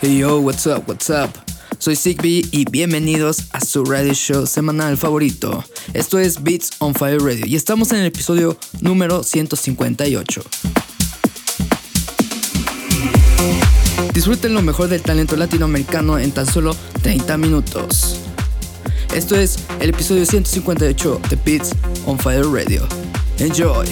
Hey yo, what's up, what's up? Soy Sigby y bienvenidos a su radio show semanal favorito. Esto es Beats on Fire Radio y estamos en el episodio número 158. Disfruten lo mejor del talento latinoamericano en tan solo 30 minutos. Esto es el episodio 158 de Beats on Fire Radio. Enjoy.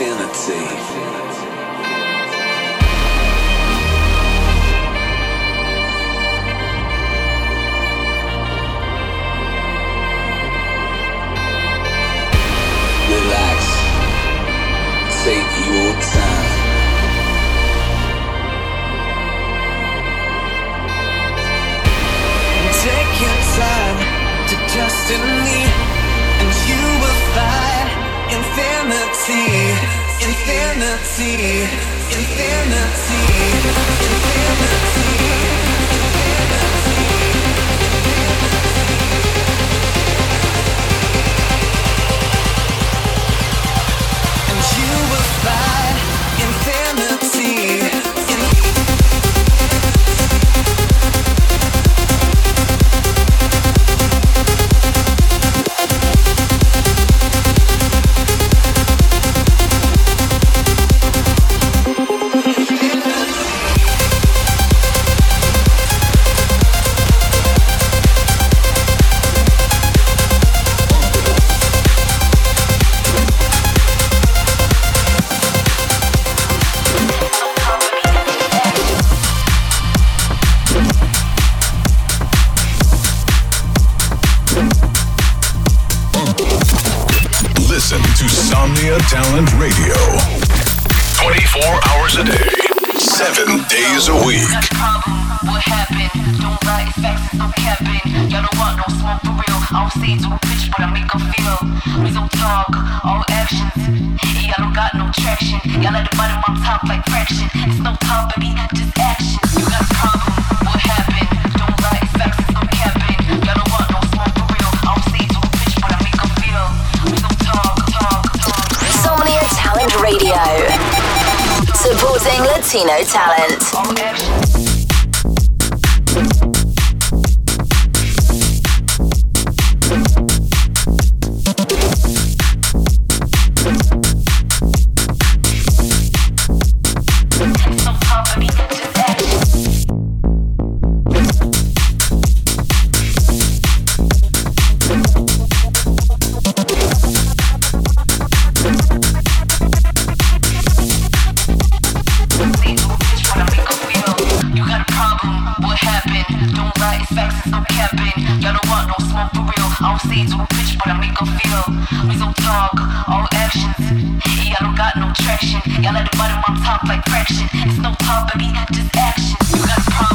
Infinity. not effects of camping. Y'all don't want no smoke for real. I don't say it to a bitch, but I make her feel. Real talk, all actions. Y'all don't got no traction. Y'all at the bottom, I'm top like fraction. It's no top, baby, just action. You got a problem. What happened? Talent Radio. Supporting Latino talent. facts is no cabin. Y'all don't want no smoke for real. I don't say it to a bitch, but I make her feel. We so talk, all actions. Y'all don't got no traction. Y'all at the bottom, I'm top like fraction. It's no top, baby, just action. You got problems.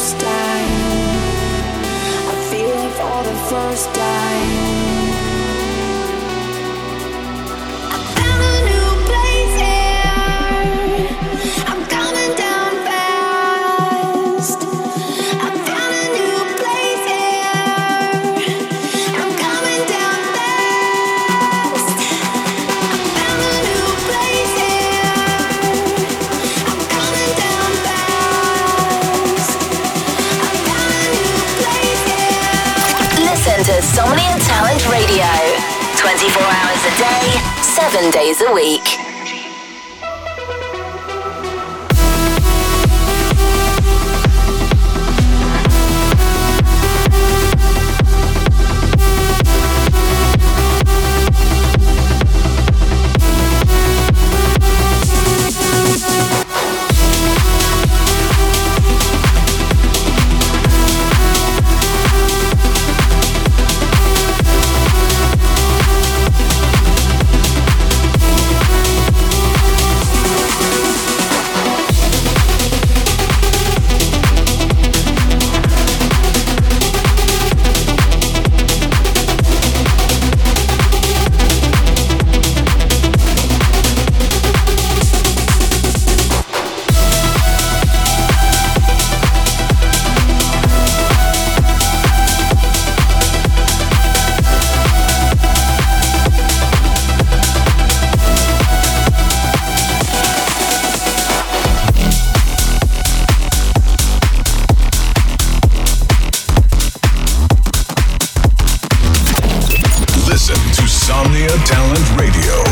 first time. I feel it for the first time. a week. Insomnia Talent Radio.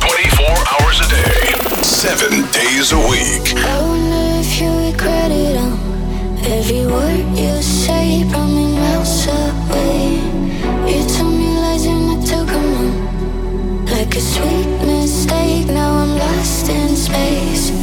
24 hours a day, 7 days a week. I wonder if you regret it all. Every word you say brought me miles away. You told me lies and I took them. Like a sweet mistake, now I'm lost in space.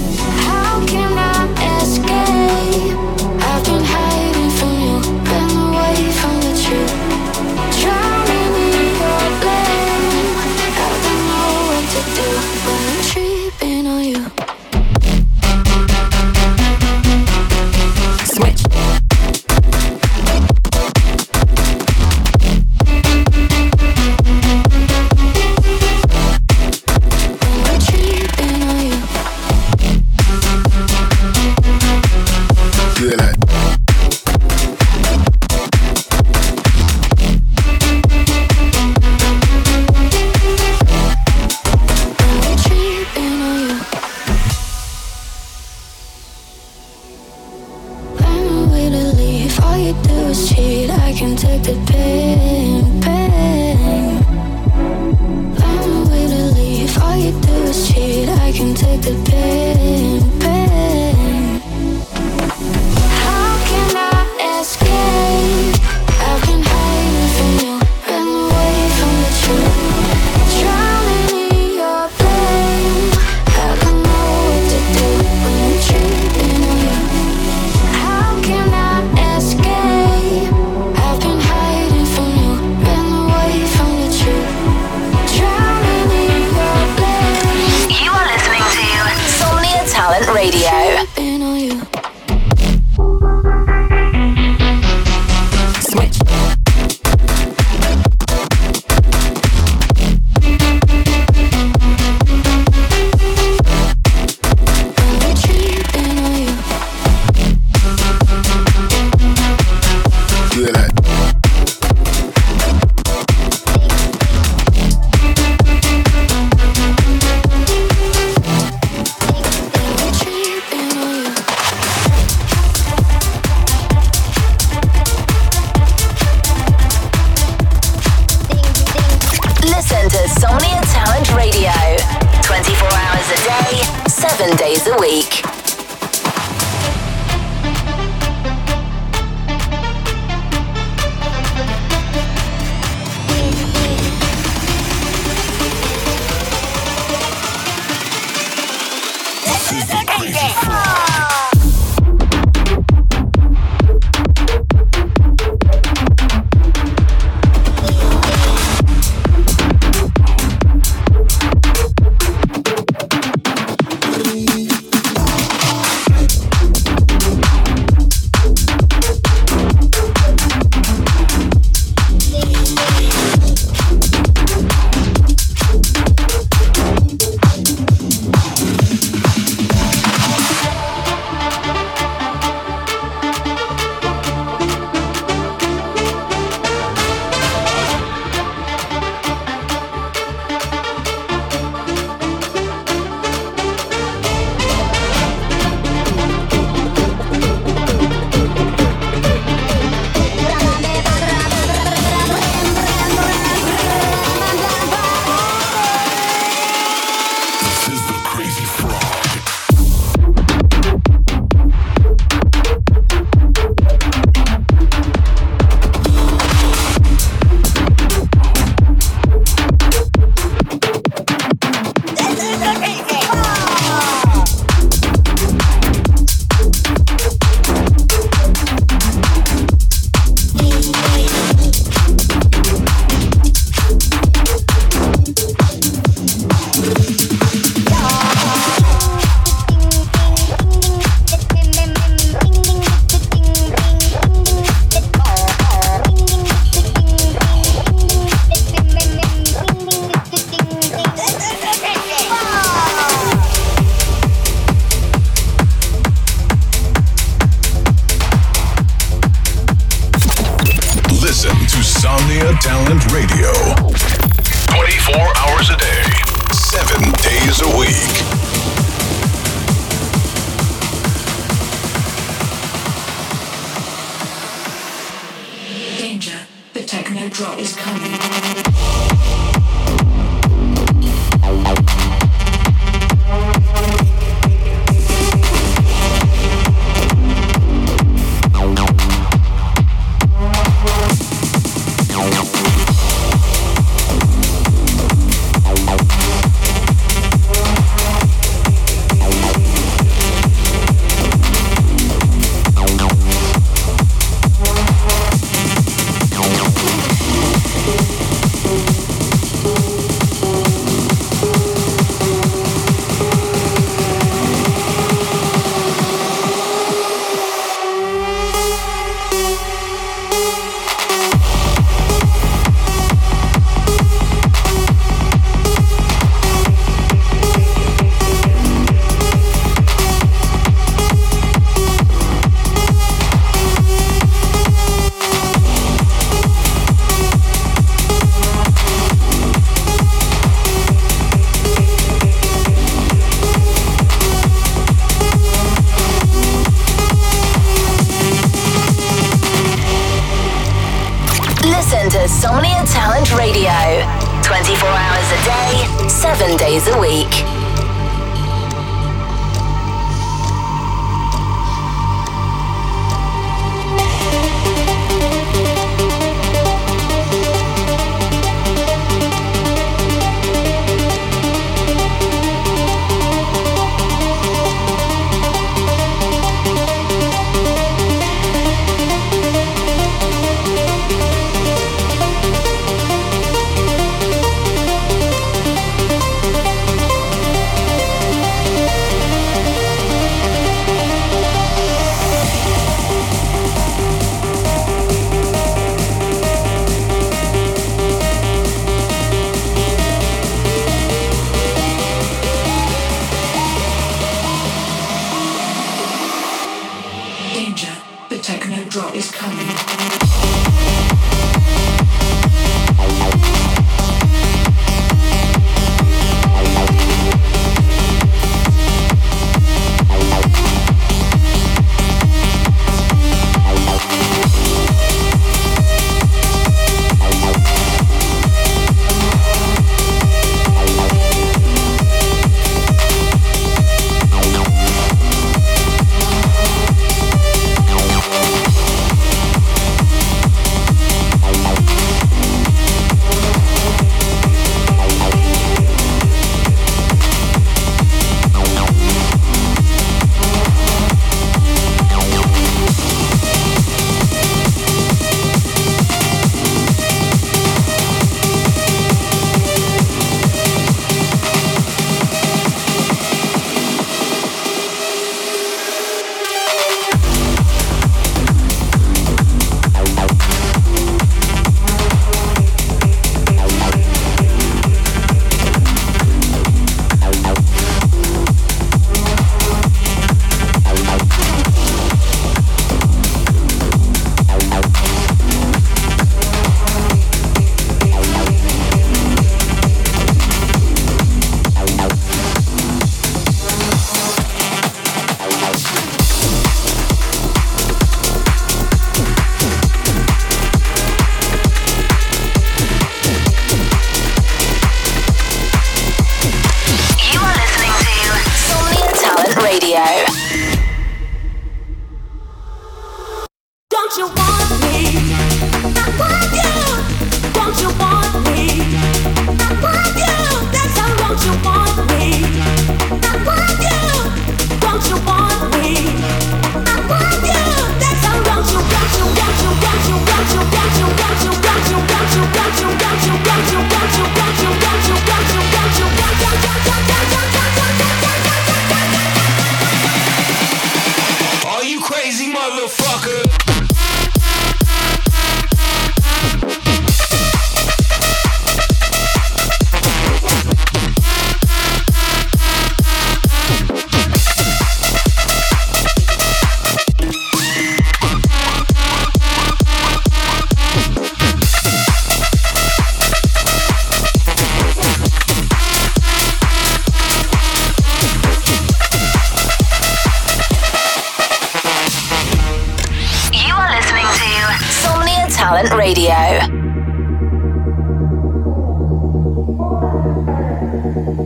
Talent Radio.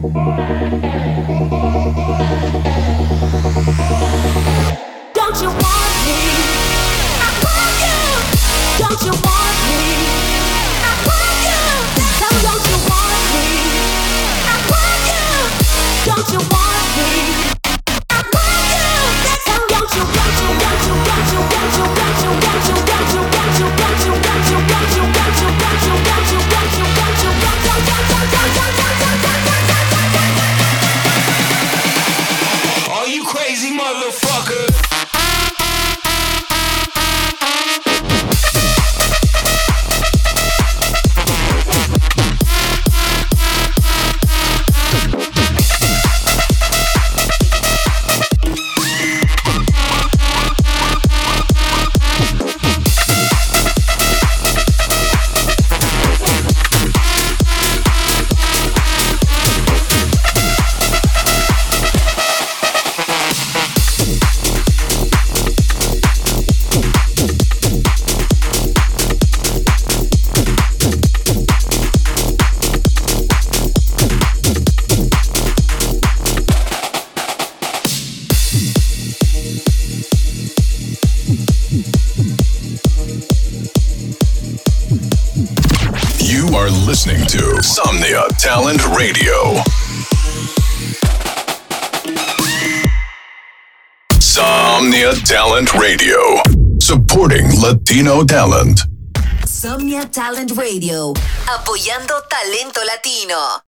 Talent Radio. Somnia Talent Radio. Supporting Latino talent. Somnia Talent Radio. Apoyando talento latino.